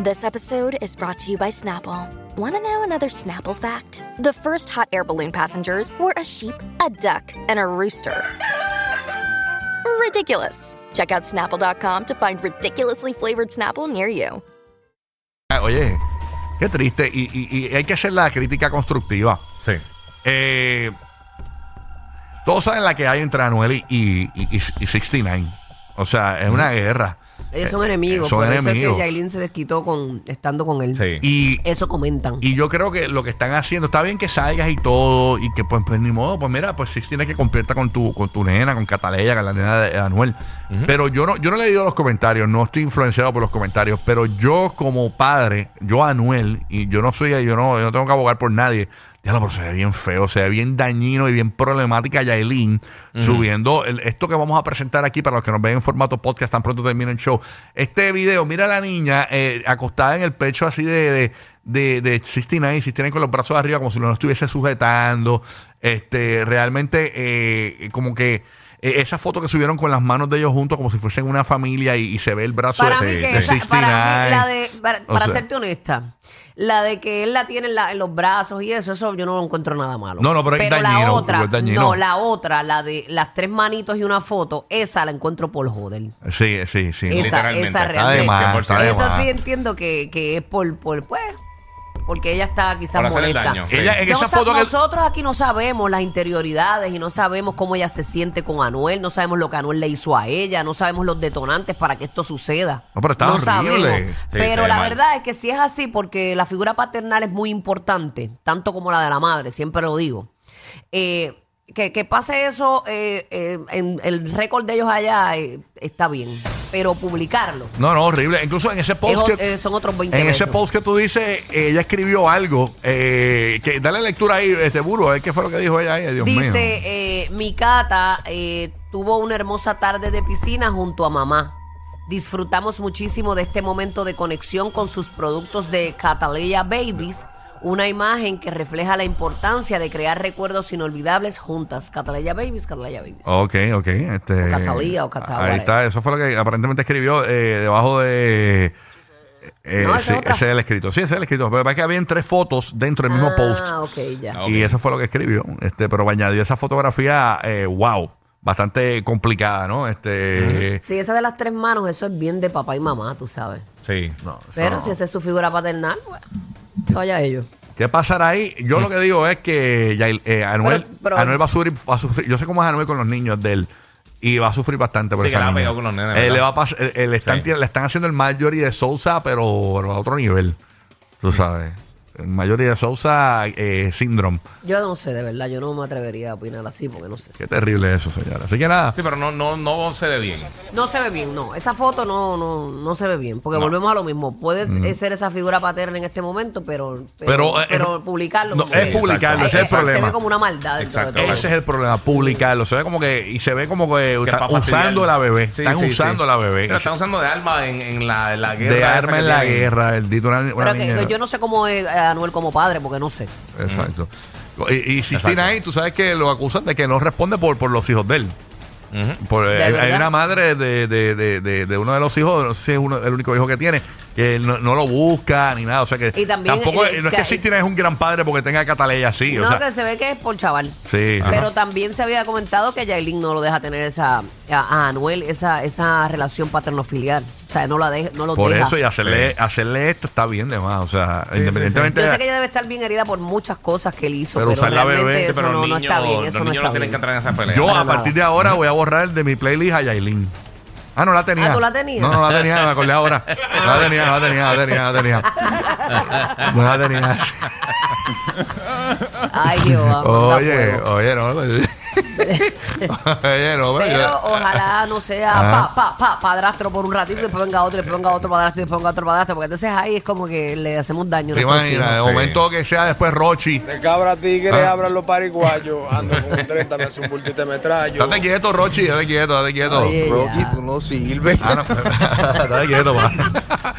This episode is brought to you by Snapple. Want to know another Snapple fact? The first hot air balloon passengers were a sheep, a duck, and a rooster. Ridiculous. Check out snapple.com to find ridiculously flavored Snapple near you. Ah, Oye, qué triste. Y, y- y hay que hacer la crítica constructiva. Sí. Eh, todos saben la que hay entre Anuel y, y, y- y 69. O sea, es una guerra. Ellos son Eh, enemigos, son por eso es que Yailin se desquitó con, estando con él. Sí. Y, Eso comentan. y yo creo que lo que están haciendo, está bien que salgas y todo, y que pues, pues, ni modo, pues mira, pues sí tienes que compartir con tu, con tu nena, con Cataleya, con la nena de Anuel. Pero yo no, yo no he leído los comentarios, no estoy influenciado por los comentarios, pero yo como padre, yo Anuel, y yo no soy, yo no, yo no tengo que abogar por nadie. Ya lo, pero se ve bien feo, se ve bien dañino y bien problemática Yailin subiendo el- esto que vamos a presentar aquí para los que nos ven en formato podcast tan pronto termine el show. Este video, mira a la niña eh, acostada en el pecho así de, de, de, de 69, 69 con los brazos arriba como si lo estuviese sujetando. Este, realmente eh, como que eh, esa foto que subieron con las manos de ellos juntos como si fuesen una familia y, y se ve el brazo Para de, mí, que de esa- para mí, 69. la de, para, para sea, serte honesta, la de que él la tiene en, la- en los brazos y eso, eso yo no lo encuentro nada malo. No, no, pero es la dañino, otra, es dañino. no, la otra, la de las tres manitos y una foto, esa la encuentro por joder. Sí, sí, sí. Esa, Literalmente. esa realmente. más, está de esa sí entiendo que, que es por, por, pues, porque ella está quizás hacerle molesta. daño, sí. Ella en No esa sa- foto que nosotros aquí no sabemos las interioridades y no sabemos cómo ella se siente con Anuel, no sabemos lo que Anuel le hizo a ella, no sabemos los detonantes para que esto suceda. No, pero está horrible. sabemos. Sí, se pero ve la mal. verdad es que si es así, porque la figura paternal es muy importante, tanto como la de la madre, siempre lo digo. Eh, que, que pase eso eh, eh, en el récord de ellos allá eh, está bien, pero publicarlo No, no, horrible. Incluso en ese es post que, eh, son otros 20 en ese post que tú dices, ella escribió algo. Eh, que dale lectura ahí, este burro, a ver qué fue lo que dijo ella ahí, Dios mío. Dice, eh, mi cata eh, tuvo una hermosa tarde de piscina junto a mamá. Disfrutamos muchísimo de este momento de conexión con sus productos de Catalea Babies, una imagen que refleja la importancia de crear recuerdos inolvidables juntas. Catalea Babies, Catalea Babies. Ok, ok. Este, O Catalía o Cata- Ahí está, eso fue lo que aparentemente escribió eh, debajo de. eh, No, esa sí, es otra. ese es el escrito. Sí, ese es el escrito. Pero es que habían tres fotos dentro del mismo post. Ah, ok, ya. Ah, ok. Y eso fue lo que escribió. Este, pero añadió esa fotografía, eh, wow, bastante complicada, ¿no? Este. Sí, esa de las tres manos, eso es bien de papá y mamá, tú sabes. Sí. no, Pero no. si esa es su figura paternal, pues, eso allá ellos. ¿Qué pasará ahí? Yo lo que digo es que eh, Anuel, Pero- pero- Anuel va, a sufrir, va a sufrir. Yo sé cómo es Anuel con los niños de él. Y va a sufrir bastante por Sí, esa que la ha niña. pegado con los nenes, Eh, ¿verdad? le, va a pas- eh, eh, le, están, Sí. le están haciendo el Marjorie de Sousa, pero, pero a otro nivel. Tú sabes. Marjorie de Sousa eh, síndrome. Yo no sé, de verdad, yo no me atrevería a opinar así porque no sé. Qué terrible eso, señora. Así que nada. Sí, pero no, no, no se ve bien. No se ve bien, no. Esa foto no, no, no se ve bien. Porque No. volvemos a lo mismo. Puede eh, ser esa figura paterna en este momento, pero, pero, Pero, eh, pero eh, publicarlo. no, es publicarlo, ese es el Se problema. ve como una maldad. dentro Exacto, de todo. Ese es el problema, publicarlo. Se ve como que, y se ve como que, Que están usando la bebé. Sí, están sí, usando sí. la bebé. La están usando de arma en, en la, en la guerra. de arma en la tienen. guerra. El una Pero que- yo no sé cómo es Anuel como padre, porque no sé. Exacto. Y, y. 69, tú sabes que lo acusan de que no responde por, por los hijos de él. Por- ¿De hay, una madre de, de, de, de, de uno de los hijos, no sé si es uno, el único hijo que tiene, que no, no lo busca ni nada. O sea que Y también, tampoco no es que 69 es un gran padre porque tenga Cataleya así. no, o sea, que se ve que es por chaval. sí. Pero también se había comentado que Yailin no lo deja tener esa a, a Anuel esa, esa relación paterno-filial. O sea, no la deja, no lo por deja. eso y hacerle, Sí. hacerle esto está bien de más. O sea, Sí, independientemente. Yo sé que ella debe estar bien herida por muchas cosas que él hizo, Pero pero, usar la realmente bebé, eso pero no, los no niños, está bien. Eso los no niños está no tienen bien. que entrar en esa pelea. Yo Para a partir de ahora voy a borrar de mi playlist a Yailin. Ah, no la tenía. Ah, ¿tú la tenías? No, no la tenía, me acordé ahora. No la tenía, no la tenía, no la tenía, no la tenía. No la tenía. Ay, Dios, Oye, fuego. oye, no. Oye, no, pero Pero yo- ojalá no sea Ajá. pa, pa, pa, padrastro por un ratito y después venga otro, y después venga otro padrastro y después venga otro padrastro, porque entonces ahí es como que le hacemos daño a nuestros de momento que sea después Rochi. De cabra tigre Ah. abran los pariguayos, ando con un 30, me hace un bultito de metrallo. Date quieto, Rochi, date quieto, date quieto. Oye, ya. no sirves. Ah, no, date quieto, pa.